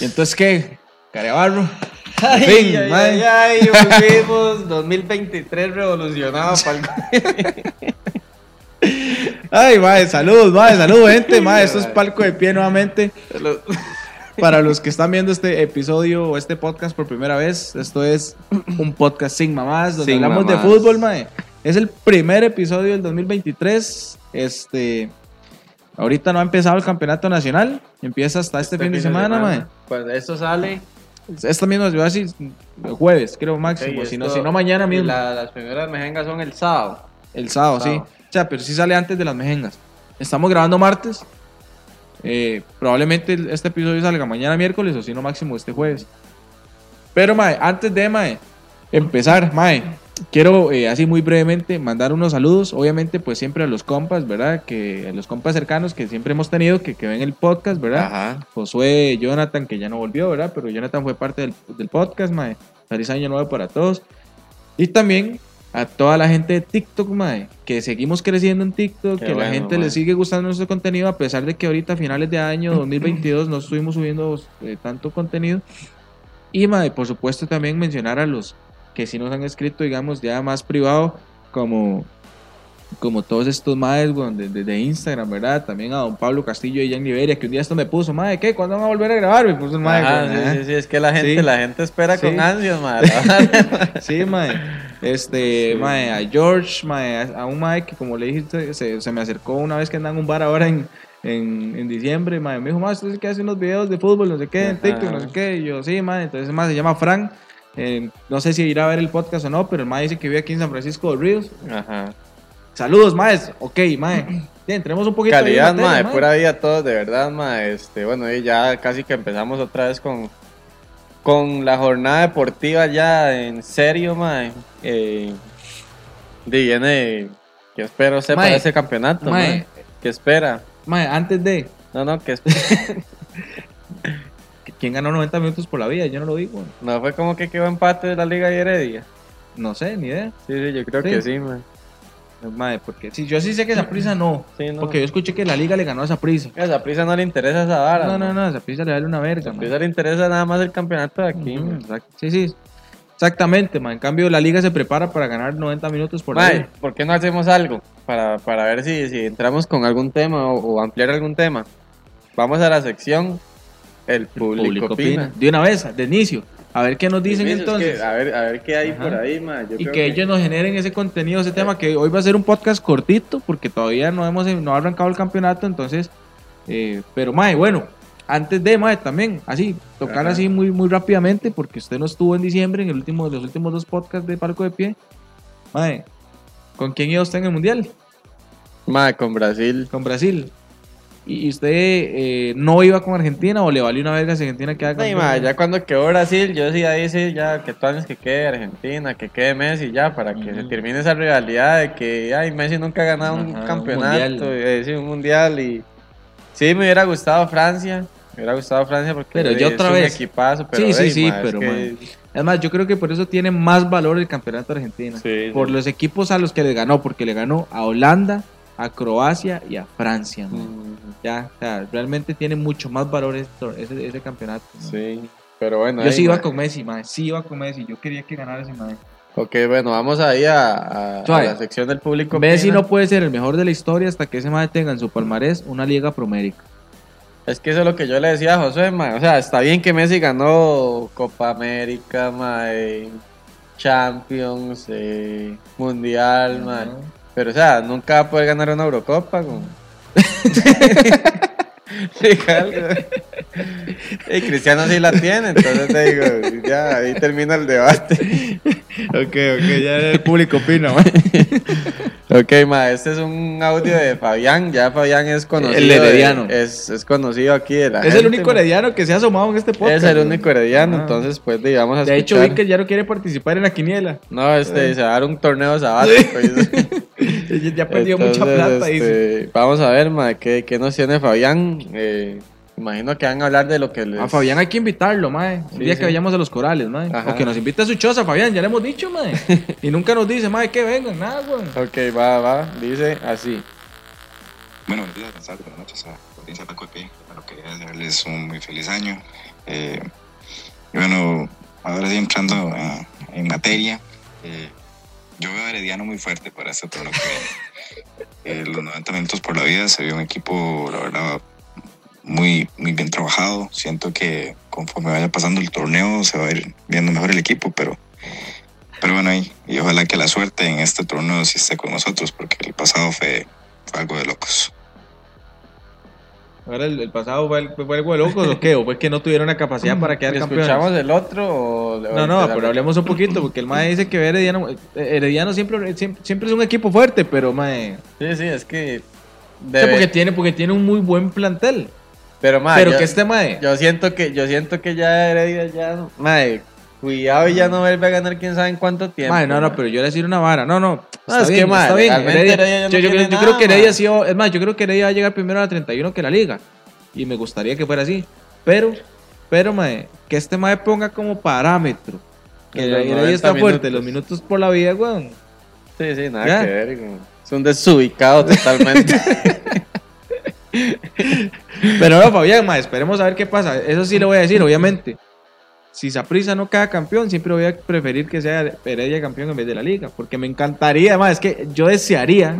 ¿Y entonces qué? Carebarro. Ay, Fin, ay, ay, ay, volvimos 2023 revolucionado pa'l- Ay, mae, salud, mae, salud, gente, mae. Esto es palco de pie nuevamente. Para los que están viendo este episodio o este podcast por primera vez, esto es un podcast sin mamás, donde Sin hablamos mamás. de fútbol, mae. Es el primer episodio del 2023. Este, ahorita no ha empezado el campeonato nacional, empieza hasta este, fin de semana, mae. Cuando esto sale, Esta misma ciudad, sí, el jueves, creo máximo. si, no, si no, mañana mismo. la- las primeras mejengas son el sábado. El sábado, sí. Sábado. O sea, pero sí sale antes de las mejengas. Estamos grabando martes. Eh, probablemente este episodio salga mañana miércoles o si no máximo este jueves. Pero, Mae, antes de, Mae, empezar, Mae, quiero eh, así muy brevemente mandar unos saludos. Obviamente, pues siempre a los compas, ¿verdad? Que a los compas cercanos que siempre hemos tenido, que, que ven el podcast, ¿verdad? Ajá. Josué, Jonathan, que ya no volvió, ¿verdad? Pero Jonathan fue parte del, del podcast, mae. Feliz año nuevo para todos. Y también a toda la gente de TikTok, mae, que seguimos creciendo en TikTok, Qué que la gente mae. le sigue gustando nuestro contenido, a pesar de que ahorita a finales de año 2022 no estuvimos subiendo eh, tanto contenido. Y, mae, por supuesto también mencionar a los que sí nos han escrito, digamos, ya más privado, como como todos estos maes weón, de, de- de Instagram, ¿verdad? También a don Pablo Castillo y Jan Liberia, que un día esto me puso, mae, ¿qué? ¿Cuándo van a volver a grabar? Me puso. Ajá, weón, sí, ajá. sí, sí, es que la gente, Sí. la gente espera Sí. con ansias, madre. Sí, mae. Este, Sí. mae, a George, mae, a un mae que como le dije, se, se me acercó una vez que andaba en un bar ahora en, en, en diciembre, mae, me dijo, mae, usted es que hace unos videos de fútbol, no sé qué, en Ajá. TikTok, no sé qué, y yo, sí, mae, entonces mae se llama Frank, Eh, no sé si irá a ver el podcast o no, pero el mae dice que vive aquí en San Francisco de Ríos. Ajá. Saludos, maes. Ok, mae. Bien, tenemos un poquito Calidad, de madre, mae. pura vida todos, de verdad, madre. Este, bueno, y ya casi que empezamos otra vez con, con la jornada deportiva ya en serio, madre. Eh, viene, que espero sepa Mae, de ese campeonato, mae. mae. ¿Qué espera? Mae, antes de. No, no, que espera. ¿Quién ganó 90 minutos por la vida? Yo no lo digo. no fue como que quedó empate de la Liga de Heredia. No sé, ni idea. Sí, sí, yo creo Sí. que sí, mae. Mae, porque sí, yo sí sé que esa prisa no. Sí, no. Porque yo escuché que la liga le ganó a esa prisa. A esa prisa no le interesa esa vara. No, no, no, esa prisa le vale una verga. A mae. prisa le interesa nada más el campeonato de aquí, exacto. Sí, sí. Exactamente, mae. En cambio, la liga se prepara para ganar 90 minutos por Mae, vida. ¿por qué no hacemos algo? Para, para ver si, si entramos con algún tema o, o ampliar algún tema. Vamos a la sección El público, opina. De una vez, de inicio. A ver qué nos dicen es entonces. que, a, ver, a ver qué hay Ajá. por ahí, mae. Yo y creo que ellos nos generen ese contenido, ese tema, que hoy va a ser un podcast cortito, porque todavía no hemos no ha arrancado el campeonato, entonces, eh, pero Mae, bueno, antes de Mae también, así, tocar Ajá. así muy, muy rápidamente, porque usted no estuvo en diciembre en el último, los últimos dos podcasts de Palco de Pie. Mae, ¿con quién iba usted en el Mundial? Mae, con Brasil. Con Brasil. ¿Y usted eh, no iba con Argentina o le valió una verga si Argentina queda Ay, campeón? mae, ya cuando quedó Brasil, yo sí ahí sí, ya que tú años que quede Argentina, que quede Messi, ya, para que se termine esa rivalidad de que, ay, Messi nunca ha ganado un Ajá, un campeonato, mundial. eh, sí, un mundial, y sí, me hubiera gustado Francia, me hubiera gustado Francia porque Pero ya otra es un vez. equipazo, pero Sí, sí, sí, es pero, que- mae. Además, yo creo que por eso tiene más valor el campeonato argentino. Sí, por sí. los equipos a los que le ganó, porque le ganó a Holanda, a Croacia y a Francia. Mm, Ya, o sea, realmente tiene mucho más valor esto- ese, ese campeonato. man. Sí, pero bueno. Yo sí iba con Messi, man. Sí iba con Messi. Yo quería que ganara ese man. Ok, bueno, vamos ahí a, a- a Suave. la sección del público. Messi opina. no puede ser el mejor de la historia hasta que ese man tenga en su palmarés una Liga Promérica. Es que eso es lo que yo le decía a José, mae. O sea, está bien que Messi ganó Copa América, mae, Champions, eh, Mundial, mae. Pero, o sea, nunca va a poder ganar una Eurocopa. Con... sí, algo. Y Cristiano sí la tiene, entonces te digo, ya ahí termina el debate. Ok, ok, ya el público opina, man. Ok, ma, este es un audio de Fabián. Ya Fabián es conocido. El herediano. de- es, es conocido aquí de la Es el único ma. herediano que se ha asomado en este podcast. Es el único herediano, Ah. entonces pues digamos a De hecho, vi que ya no quiere participar en la quiniela. No, este, se va a dar un torneo sabático. dice. ya perdió mucha plata, dice. este, Vamos a ver, ma, ¿qué, qué nos tiene Fabián? Eh, imagino que van a hablar de lo que les... A Fabián hay que invitarlo, mae. Un Sí, día sí. que vayamos a los corales, mae. Ajá. O que nos invite a su choza, Fabián, ya le hemos dicho, mae. y nunca nos dice, mae, que vengan, nada, weón. Ok, va, va, dice así. Bueno, buenos días, buenas tardes, buenas noches a la audiencia de Paco Pie. Bueno, quería desearles un muy feliz año Eh, y bueno, ahora sí entrando en, en materia, eh, yo veo a Herediano muy fuerte para este torneo. Eh, los 90 minutos por la vida se vio un equipo, la verdad, muy, muy bien trabajado. Siento que conforme vaya pasando el torneo se va a ir viendo mejor el equipo, pero, pero bueno, y, y ojalá que la suerte en este torneo sí esté con nosotros, porque el pasado fue algo de locos. Ahora el, el pasado fue, el- fue algo de locos o qué? ¿O fue que no tuvieron la capacidad para quedar campeones? ¿Escuchamos el otro o...? No, no, pero hablemos un poquito, porque el mae dice que Herediano, eh, Herediano siempre, siempre, siempre es un equipo fuerte, pero mae... Sí, sí, es que... o sea, debe- porque tiene, porque tiene un muy buen plantel. Pero, ma, pero yo, que este mae... yo siento que yo siento que ya Heredia ya... Mae, cuidado y ya no vuelve a ganar quién sabe en cuánto tiempo. Mae, no, no, pero yo le voy a decir una vara. No, no. No, es que, bien, mae, está bien. Heredia- Heredia ya no yo, yo yo creo que Heredia sí, va- es más, yo creo que Heredia va a llegar primero a la 31 que la liga. Y me gustaría que fuera así. Pero, pero, mae, que este mae ponga como parámetro. Que Los Heredia 90 está fuerte, minutos. los minutos por la vida, weón. Sí, sí, nada Ya. que ver. Es un desubicado totalmente. Pero no, Fabián, mae, esperemos a ver qué pasa. Eso sí le voy a decir, obviamente. Si Saprissa no queda campeón, siempre voy a preferir que sea Heredia campeón en vez de la liga. Porque me encantaría, más es que yo desearía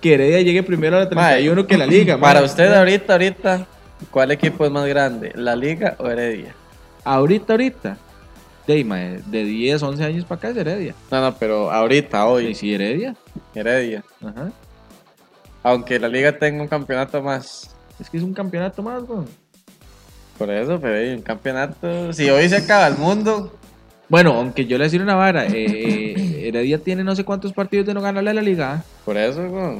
que Heredia llegue primero a la 31 que la liga. Para usted ahorita, ahorita, ¿cuál equipo es más grande? ¿La Liga o Heredia? Ahorita, ahorita. De, de 10, 11 años para acá es Heredia. No, no, pero ahorita, Y hoy, sí, Heredia. Heredia. Ajá. Aunque la Liga tenga un campeonato más. Es que es un campeonato más, weón. Por eso, pero hay un campeonato. Si hoy se acaba el mundo, Bueno, aunque yo le decir una vara, eh, eh, Heredia tiene no sé cuántos partidos de no ganarle a la liga. por eso, güey.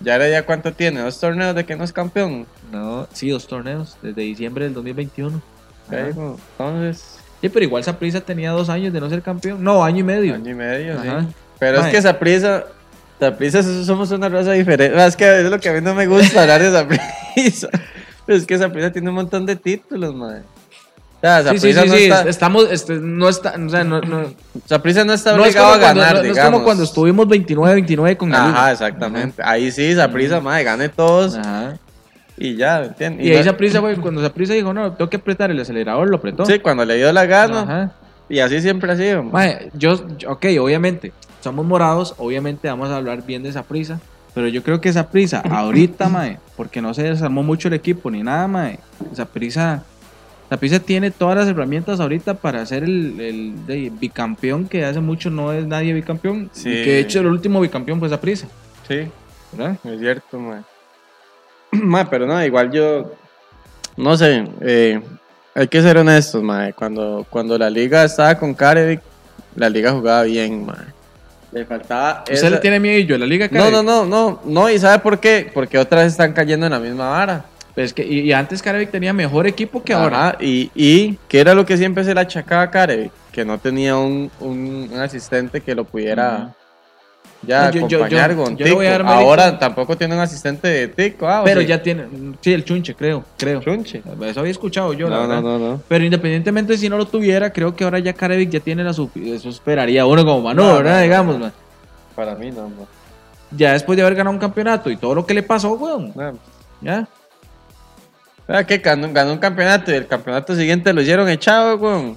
¿Ya Heredia cuánto tiene? ¿Dos torneos de que no es campeón? No, sí, dos torneos, desde diciembre del 2021. Ok, Ajá. güey. Entonces, Sí, pero igual Saprissa tenía dos años de no ser campeón. No, año y medio. año y medio, Ajá. sí. Pero Mae. es que esa prisa, prisa somos una raza diferente. Es que es lo que a mí no me gusta hablar de esa prisa. Pero es que esa prisa tiene un montón de títulos, madre. O sea, Sí, sí, sí, no, está, estamos, este, no está, o sea, no, no, Saprissa no está no es obligado a cuando, ganar, no- es digamos. como cuando estuvimos 29-29 con la Ajá, liga. exactamente. Ahí sí, Saprissa, madre, gane todos Ajá. y ya, ¿me entiendes? Y, no- ahí Saprissa, güey, cuando Saprissa dijo, no, tengo que apretar el acelerador, lo apretó. Sí, cuando le dio la gana. Ajá. Y así siempre ha sido. Mae, yo, ok, obviamente, somos morados, obviamente vamos a hablar bien de esa prisa, pero yo creo que esa prisa, ahorita, mae, porque no se desarmó mucho el equipo ni nada, mae, esa prisa, esa prisa tiene todas las herramientas ahorita para ser el, el bicampeón, que hace mucho no es nadie bicampeón, Sí. y que de hecho el último bicampeón fue esa prisa, Sí, ¿verdad? es cierto, mae. Mae, pero no, igual yo. No sé, eh, hay que ser honestos, mae. Cuando, cuando la liga estaba con Carevic, la liga jugaba bien, mae. Le faltaba. ¿Usted esa- le tiene miedo y yo la liga No, no, no, no, no, y ¿sabe por qué? Porque otras están cayendo en la misma vara. Pues que, y, y antes Carevic tenía mejor equipo que ahora. Y, y que era lo que siempre se le achacaba a Carevic, que no tenía un, un, un asistente que lo pudiera. Ya No, yo- yo- acompañar yo- con yo le voy a Tico. Ahora tampoco tiene un asistente de Tico. Ah, ¿o Pero sí? ya tiene, sí, el chunche, creo, creo. Chunche. Eso había escuchado yo, la No, verdad. no, no, no. Pero independientemente si no lo tuviera, creo que ahora ya Carevic ya tiene la su Eso esperaría uno como Manu, No, ¿verdad? Digamos, no. man. Para mí no, no. Ya después de haber ganado un campeonato y todo lo que le pasó, weón. No. Ya. Vea que ganó, ganó un campeonato y el campeonato siguiente lo hicieron echado, weón.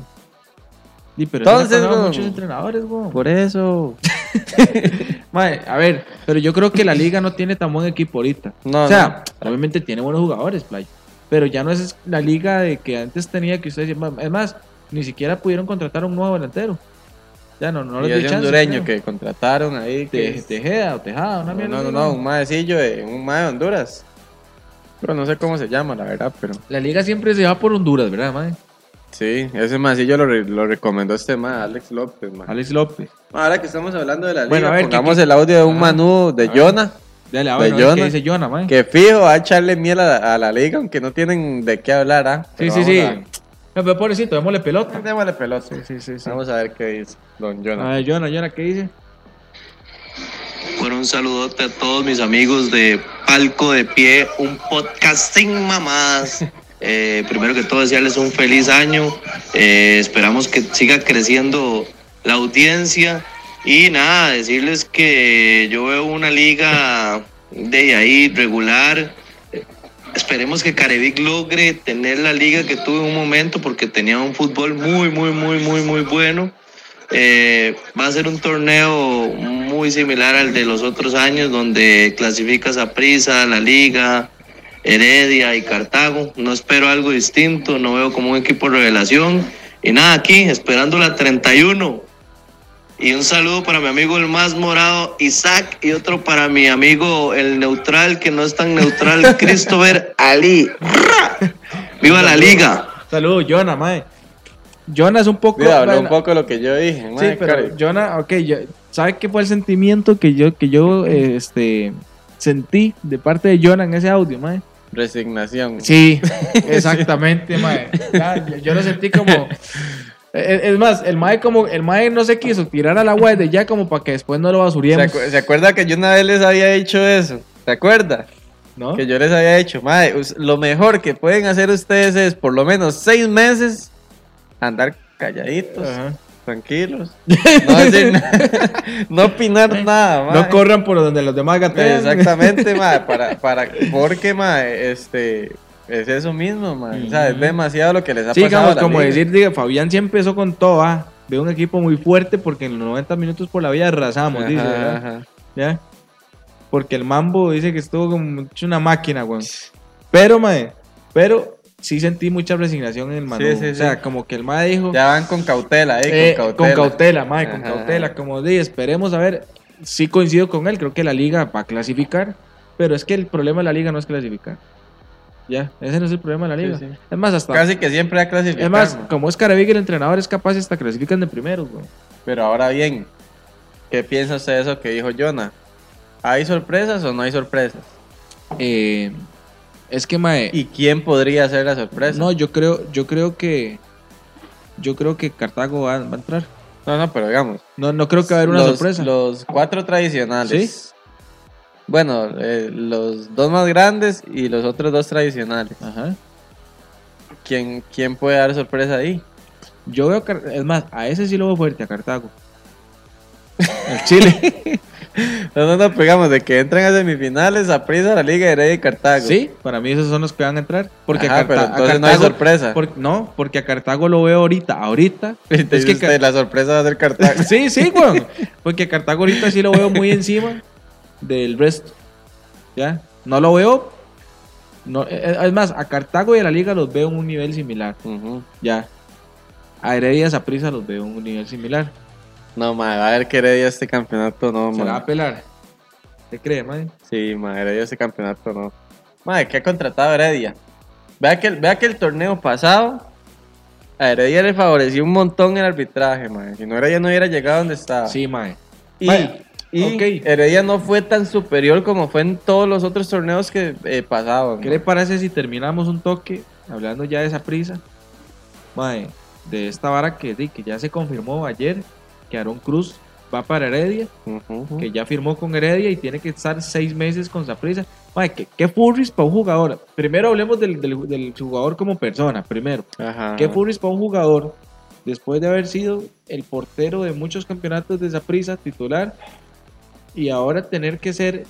Pero Entonces, weón. muchos entrenadores, weón. Por eso. Mae, a ver, pero yo creo que la liga no tiene tan buen equipo ahorita. No, o sea, obviamente tiene buenos jugadores, Play. Pero ya no es la liga de que antes tenía que ustedes es más, ni siquiera pudieron contratar a un nuevo delantero. Ya no, no les y chance, hondureño creo. que contrataron ahí. Que Te- Tejeda o Tejada, una no, mierda. no, no, un maecillo de, un mae de Honduras. Pero no sé cómo se llama, la verdad, pero La liga siempre se va por Honduras, ¿verdad, mae? Sí, ese maecillo lo, re- lo recomendó este mae, Alex López, mae. Alex López. Ahora que estamos hablando de la liga, Bueno, a ver, ¿qué- pongamos qué- el audio de un Ajá. Manú de A ver. Jonah, Dale, a De ver, a ver Jonah. qué dice Jonah, mae. que fijo va a echarle miel a la, a la liga, aunque no tienen de qué hablar, ¿ah? Sí, sí, sí. a- No, pero pobrecito, démosle pelota. Démosle pelota. Sí, sí, sí. Vamos a ver qué dice Don A Jonah. ver, Jonah, Jonah, ¿qué dice? Bueno, un saludote a todos mis amigos de Palco de Pie, un podcast sin mamadas. Eh, primero que todo, desearles un feliz año. Eh, esperamos que siga creciendo la audiencia. Y nada, decirles que yo veo una liga de ahí regular. Es esperemos que Carevic logre tener la liga que tuvo en un momento porque tenía un fútbol muy, muy, muy, muy, muy bueno. Eh, va a ser un torneo muy similar al de los otros años donde clasificas a Prisa, la liga, Heredia y Cartago. No espero algo distinto, no veo como un equipo revelación. Y nada, aquí esperando la 31. Y un saludo para mi amigo el más morado, Isaac, y otro para mi amigo el neutral, que no es tan neutral, Christopher Ali. ¡Viva la liga! Saludos, Jonah, mae. Jonah es un poco. Mira, habló un poco lo que yo dije. Sí, mae, pero Cari. Jonah, ok, yo, ¿sabe qué fue el sentimiento que yo, que yo eh, este, sentí de parte de Jonah en ese audio, mae? Resignación. Sí, exactamente, mae. Ya, yo, lo sentí como. Es, es más, el mae como el mae no se quiso tirar al agua desde ya como para que después no lo ¿Se, basuriemos, acu- se acuerda que yo una vez les había dicho eso? ¿Se acuerda? ¿no? Que yo les había dicho, us- lo mejor que pueden hacer ustedes es por lo menos seis meses andar calladitos, Ajá. Tranquilos, no decir nada, no opinar nada, mae. No corran por donde los demás gatean. Exactamente, madre, para, para, porque, madre, este, es eso mismo, madre, o sea, es demasiado lo que les ha Sí, pasado. digamos, como liga. decir, diga, Fabián sí empezó con todo, ah, de un equipo muy fuerte porque en los 90 minutos por la vida arrasamos, Ajá, dice, ¿verdad? ajá. ¿Ya? Porque el mambo dice que estuvo como una máquina, weón. Pero, mae, pero sí sentí mucha resignación en el Manu. Sí, sí, o sea, sí. como que el mae dijo. Ya van con cautela, eh, con cautela. con cautela, mae, con cautela. Como di, esperemos a ver. Sí coincido con él, creo que la liga va a clasificar. Pero es que el problema de la liga no es clasificar. Ya, ese no es el problema de la liga. Es más, hasta. Casi que siempre ha clasificado. es más, como es Caravig el entrenador, es capaz hasta clasifican de primeros, weón. Pero ahora bien, ¿qué piensa usted de eso que dijo Jonah? ¿Hay sorpresas o no hay sorpresas? Eh, es que, mae. ¿Y quién podría ser la sorpresa? No, yo creo, yo creo que. Yo creo que Cartago va, va a entrar. no, no, pero digamos. No, no creo que va a haber una los, sorpresa. Los cuatro tradicionales. Bueno, eh, los dos más grandes y los otros dos tradicionales. Ajá. ¿Quién, quién puede dar sorpresa ahí? Yo veo, es más, a ese sí lo veo fuerte, a Cartago. El Chile. No, no, no, pegamos de que entran a semifinales a prisa la Liga de Heredia y Cartago. sí, para mí esos son los que van a entrar. Porque Ajá, a, pero Carta- a entonces no hay Cartago- sorpresa. por- no, porque a Cartago lo veo ahorita. Ahorita. Y es que usted, la sorpresa va a ser Cartago. Sí, sí, weón. Porque a Cartago ahorita sí lo veo muy encima del resto. ¿Ya? No lo veo. No, eh, es más, a Cartago y a la liga los veo en un nivel similar. Ya. A Heredia Zaprisa los veo en un nivel similar. No, madre, va a ver que Heredia este campeonato no, Se la va madre. a pelar. ¿Te cree, man? Sí, madre, Heredia ese campeonato no. Madre, ¿qué ha contratado Heredia? Vea que, el- vea que el torneo pasado a Heredia le favoreció un montón el arbitraje, madre. Si no, Heredia no hubiera llegado donde estaba. Sí, mae. Y, y. Heredia no fue tan superior como fue en todos los otros torneos que eh, pasaban. ¿Qué le parece si terminamos un toque hablando ya de esa prisa? Mae, de esta vara que, que ya se confirmó ayer que Aaron Cruz va para Heredia, que ya firmó con Heredia y tiene que estar seis meses con Saprisa. Mae, ¿qué, qué furries para un jugador? Primero hablemos del, del- del jugador como persona, primero. Ajá. ¿Qué furries para un jugador después de haber sido el portero de muchos campeonatos de Saprisa titular y ahora tener que ser,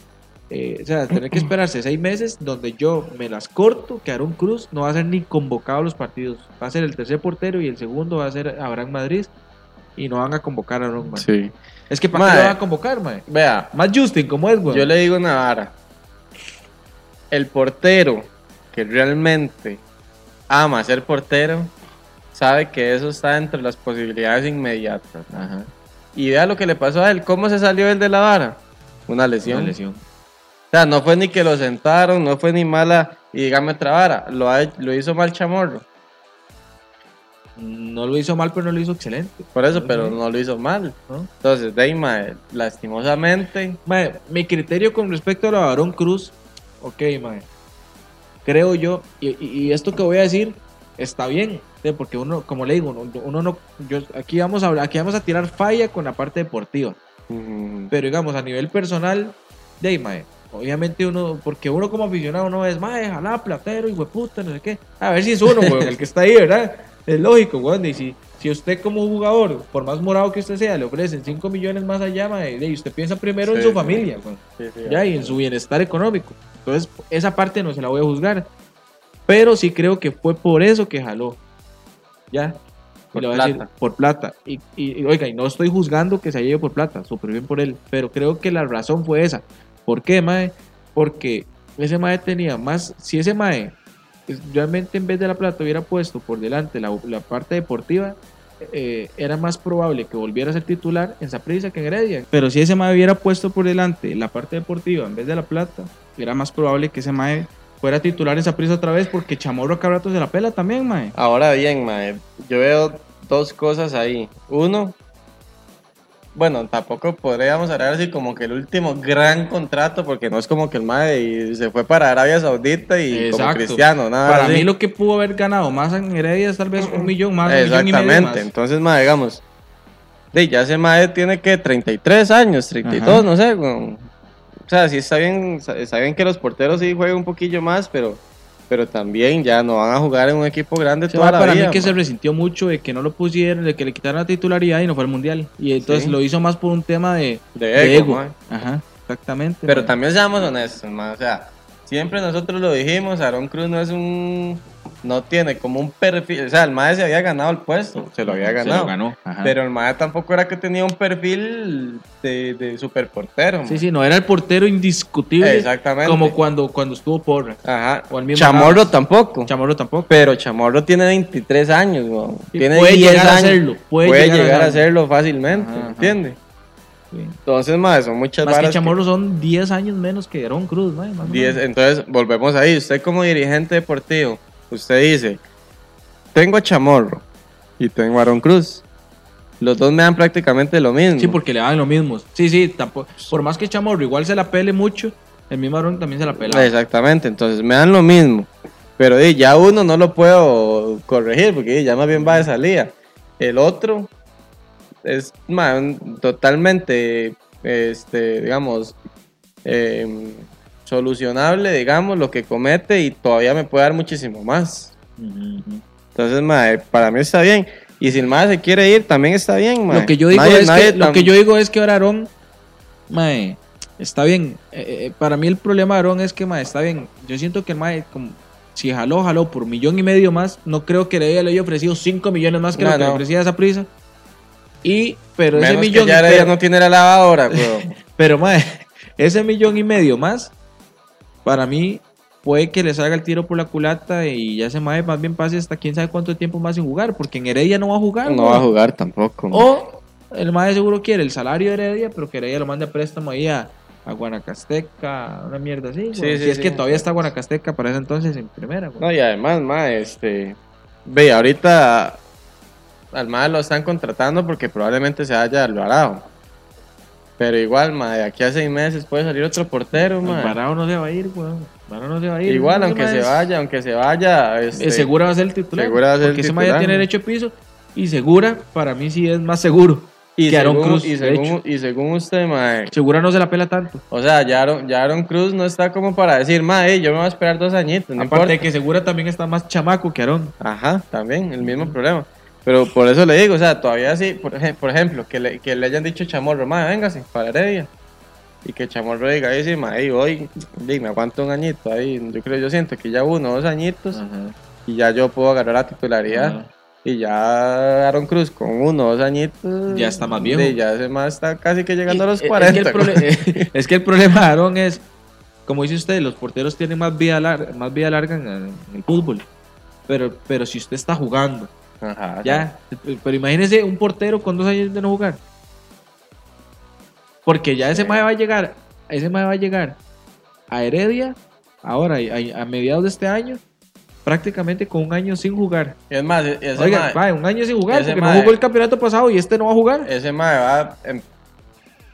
eh, o sea, tener que esperarse seis meses donde yo me las corto, que Aaron Cruz no va a ser ni convocado a los partidos, va a ser el tercer portero y el segundo va a ser Abraham Madrid y no van a convocar a Aaron, mae. Sí. Es que ¿para qué lo van a convocar, mae? Vea, Más Justin, como es, güey. yo le digo una vara. El portero que realmente ama ser portero sabe que eso está entre las posibilidades inmediatas. Ajá, Y vea lo que le pasó a él. ¿Cómo se salió él de la vara? Una lesión. una lesión. O sea, no fue ni que lo sentaron, no fue ni mala. Y dígame otra vara. Lo, ha- lo hizo mal chamorro. No lo hizo mal, pero no lo hizo excelente. Por eso, pero no lo hizo mal. ¿no? Entonces, Deima, lastimosamente. Mae, mi criterio con respecto a de Aaron Cruz, ok, mae, creo yo, y, esto que voy a decir está bien, ¿sí? porque uno, como le digo, uno, uno no, yo, aquí vamos a aquí vamos a tirar falla con la parte deportiva, pero digamos a nivel personal, de ahí, mae, obviamente uno, porque uno como aficionado no es, mae, jalá, platero, y puta, no sé qué, a ver si es uno, weón, el que está ahí, ¿verdad? Es lógico, weón, y si, si usted como jugador, por más morado que usted sea, le ofrecen 5 millones más allá, de ahí usted piensa primero en su familia, weón sí, sí, ya y en su bienestar económico. Entonces, esa parte no se la voy a juzgar. Pero sí creo que fue por eso que jaló. Ya. Y Por le voy a decir, plata. por plata. Y, y- y, oiga, y no estoy juzgando que se haya ido por plata, súper bien por él. Pero creo que la razón fue esa. ¿Por qué, Mae? Porque ese Mae tenía más. Si ese Mae realmente en vez de la plata hubiera puesto por delante la, la parte deportiva, eh, era más probable que volviera a ser titular en Saprissa que en Heredia. Pero si ese Mae hubiera puesto por delante la parte deportiva en vez de la plata, era más probable que ese Mae fuera titular en Saprissa otra vez porque Chamorro cada rato se la pela también, Mae. Ahora bien, mae, yo veo dos cosas ahí. Uno, bueno, tampoco podríamos hablar así como que el último gran contrato, porque no es como que el mae se fue para Arabia Saudita y como Exacto. cristiano, nada Para así. mí lo que pudo haber ganado más en Heredia es tal vez un millón más, un millón y medio Exactamente, más. entonces, mae, digamos, de, ya ese mae tiene que 33 años, 32, Ajá. no sé. O sea, sí está bien, está bien que los porteros sí jueguen un poquillo más, pero, pero también ya no van a jugar en un equipo grande toda la para vida. mí que se mae. resintió mucho de que no lo pusieran, de que le quitaran la titularidad y no fue al mundial. Y entonces Sí. lo hizo más por un tema de, De de ego, ego. mae. Ajá, exactamente. Pero mae. también seamos honestos, ma, o sea, siempre nosotros lo dijimos, Aaron Cruz no es un, no tiene como un perfil, o sea, el MAE se había ganado el puesto, se lo había Se ganado, lo ganó. ajá. pero el MAE tampoco era que tenía un perfil de, de super portero, ma. Sí, sí, no era el portero indiscutible Exactamente. como cuando, cuando estuvo Porra. Ajá, o mismo Chamorro tampoco, Chamorro tampoco. pero Chamorro tiene 23 años, weón. Tiene puede 10 llegar a hacerlo, puede puede, llegar a llegar, a hacerlo. fácilmente, Ajá, ajá. ¿entiendes? Sí. Entonces, MAE, son muchas Más que Chamorro son 10 años menos que Aaron Cruz, mae, más entonces, volvemos ahí. Usted como dirigente deportivo, usted dice, tengo a Chamorro y tengo a Aaron Cruz. Los dos me dan prácticamente lo mismo. Sí, porque le dan lo mismo. Sí, sí, tampoco. Por más que Chamorro igual se la pele mucho, el mismo Aaron también se la pela. Exactamente, entonces me dan lo mismo. Pero di, ya uno no lo puedo corregir porque ya más bien va de salida. El otro es ma, un- totalmente, este, digamos, em, solucionable, digamos, lo que comete y todavía me puede dar muchísimo más. Entonces, para mí está bien. Y si el mae se quiere ir, también está bien, mae. Lo que yo digo Nadie- es que, lo que yo digo es que ahora Aarón, mae, está bien. Eh, eh, para mí el problema de Aarón es que mae, está bien. Yo siento que el mae, como, si jaló, jaló por millón y medio más, no creo que le haya ofrecido 5 millones más que No, lo que le no. ofrecía esa prisa. Y, pero ese Menos millón, que ya pero, ya no tiene la lavadora, pero, mae, ese millón y medio más, para mí, puede que le salga el tiro por la culata y ya se mae más bien pase hasta quién sabe cuánto tiempo más sin jugar, porque en Heredia no va a jugar. no va a jugar tampoco. O el MAE seguro quiere el salario de Heredia, pero que Heredia lo mande a préstamo ahí a, a Guanacasteca, una mierda así. güey. Sí, si sí, es que sí. todavía está Guanacasteca para ese entonces en primera. güey. No, y además, mae, este. Ve, ahorita al mae lo están contratando porque probablemente se haya Alvarado. Pero igual, mae, de aquí a seis meses puede salir otro portero, El mae. Parado no se va a ir, weón. Parado no se va a ir. Igual, aunque mae se vaya, aunque se vaya. Este, eh, segura va a ser el titular. Segura va a ser el porque mae ya titular, tiene ¿no? derecho de piso. Y segura, para mí sí es más seguro. y, que Aaron según, Cruz, y, según, y según usted, mae. Segura no se la pela tanto. O sea, ya Aaron, ya Aaron Cruz no está como para decir, mae, yo me voy a esperar dos añitos. No Aparte importa. de que Segura también está más chamaco que Aarón. Ajá, también, el mismo problema. Pero por eso le digo, o sea, todavía sí, por, por ejemplo, que le, que le hayan dicho Chamorro, madre, véngase, para Heredia. Y que Chamorro diga, ahí sí, ahí di, me aguanto un añito, ahí, yo creo, yo siento que ya uno, dos añitos, y ya yo puedo agarrar la titularidad. Ajá. Y ya Aaron Cruz con uno, dos añitos. Ya está más viejo. di, ya ese más está casi que llegando a los Es- es 40. que el prole- es que el problema de Aarón es, como dice usted, los porteros tienen más vida larga, más vida larga en, en el fútbol. Pero, pero si usted está jugando, Ajá, ya. Pero imagínese un portero con dos años de no jugar. Porque ya ese mae va a llegar, ese mae va a llegar a Heredia, ahora, a, a mediados de este año, prácticamente con un año sin jugar. Es más, e- ese Oiga, mae- mae, un año sin jugar, porque mae- no jugó el campeonato pasado y este no va a jugar. ese mae va, em-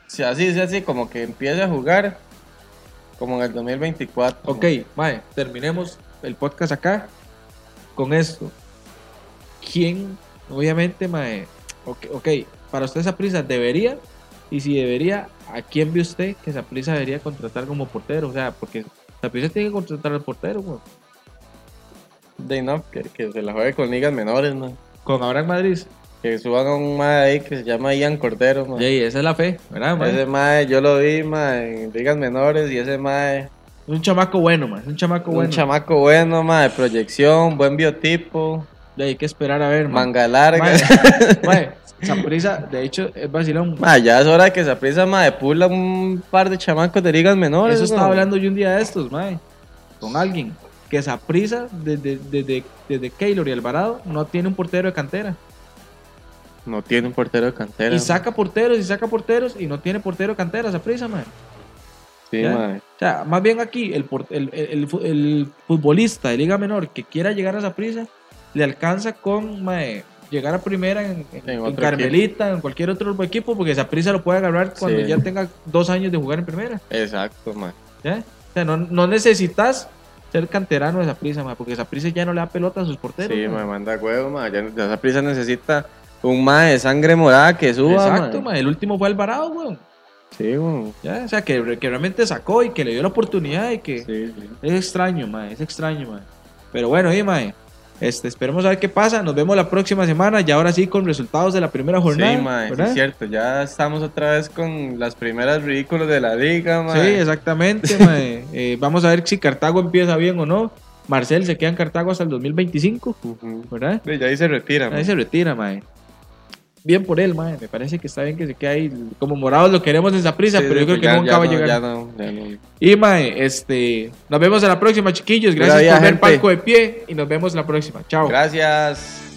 si así, si así, como que empiece a jugar como en el 2024. Ok, mae, terminemos el podcast acá con esto. ¿Quién, obviamente, mae, ok, ok, para usted esa prisa debería, y si debería, ¿a quién ve usted que esa prisa debería contratar como portero? O sea, porque Saprissa tiene que contratar al portero, güey. De no, que, que se la juegue con ligas menores, ¿no? Con Abraham Madrid. Que suban a un mae ahí que se llama Ian Cordero, mae. Y esa es la fe, ¿verdad, mae? Ese mae, yo lo vi, mae, en ligas menores y ese mae Un chamaco bueno, man. Un chamaco Un bueno. chamaco bueno, ma, de proyección, buen biotipo, De ahí que esperar a ver, man. manga larga. Mae, de hecho, es vacilón. Ma, ya es hora de que se aprisa, ma, de pula un par de chamacos de ligas menores. Eso estaba hablando yo un día de estos, mae. Con alguien. Que Saprissa, desde, desde, desde Keylor y Alvarado, no tiene un portero de cantera. No tiene un portero de cantera. Y saca porteros y saca porteros y no tiene portero de cantera, Saprissa, mae. Sí, ¿Ya? ma. O sea, más bien aquí, el, el, el- el fu- el futbolista de Liga Menor que quiera llegar a esa prisa, le alcanza con mae, llegar a primera en, en- En en Carmelita, cualquier otro equipo, porque esa prisa lo puede agarrar cuando Sí. ya tenga dos años de jugar en primera. Exacto, ma. ¿ya? O sea, no, no necesitas ser canterano de esa prisa, porque esa prisa ya no le da pelota a sus porteros. Sí, mae. ma, manda huevo, ma. Ya, esa prisa necesita un ma de sangre morada que suba, Exacto, ma. mae, el último fue Alvarado, weón. Sí, weón. ¿ya? O sea, que, que realmente sacó y que le dio la oportunidad y que... Sí, sí. Es extraño, mae, es extraño, mae. Pero bueno, y mae, este, esperemos a ver qué pasa. Nos vemos la próxima semana y ahora sí con resultados de la primera jornada. Sí, ma, sí, ¿verdad? es cierto. Ya estamos otra vez con las primeras ridículos de la liga, ma. Sí, exactamente, mae. Eh, vamos a ver si Cartago empieza bien o no. Marcel se queda en Cartago hasta el 2025, Ujú. ¿verdad? Sí, Ya ahí se retira. Ahí se retira, mae. Bien por él, mae. Me parece que está bien que se quede ahí. Como morados lo queremos en esa prisa, Sí, pero yo creo que ya- nunca ya va a no, llegar. Ya no, ya no. Y mae, este, nos vemos en la próxima, chiquillos. Gracias vida, por ver. Palco de Pie y nos vemos la próxima. Chao. Gracias.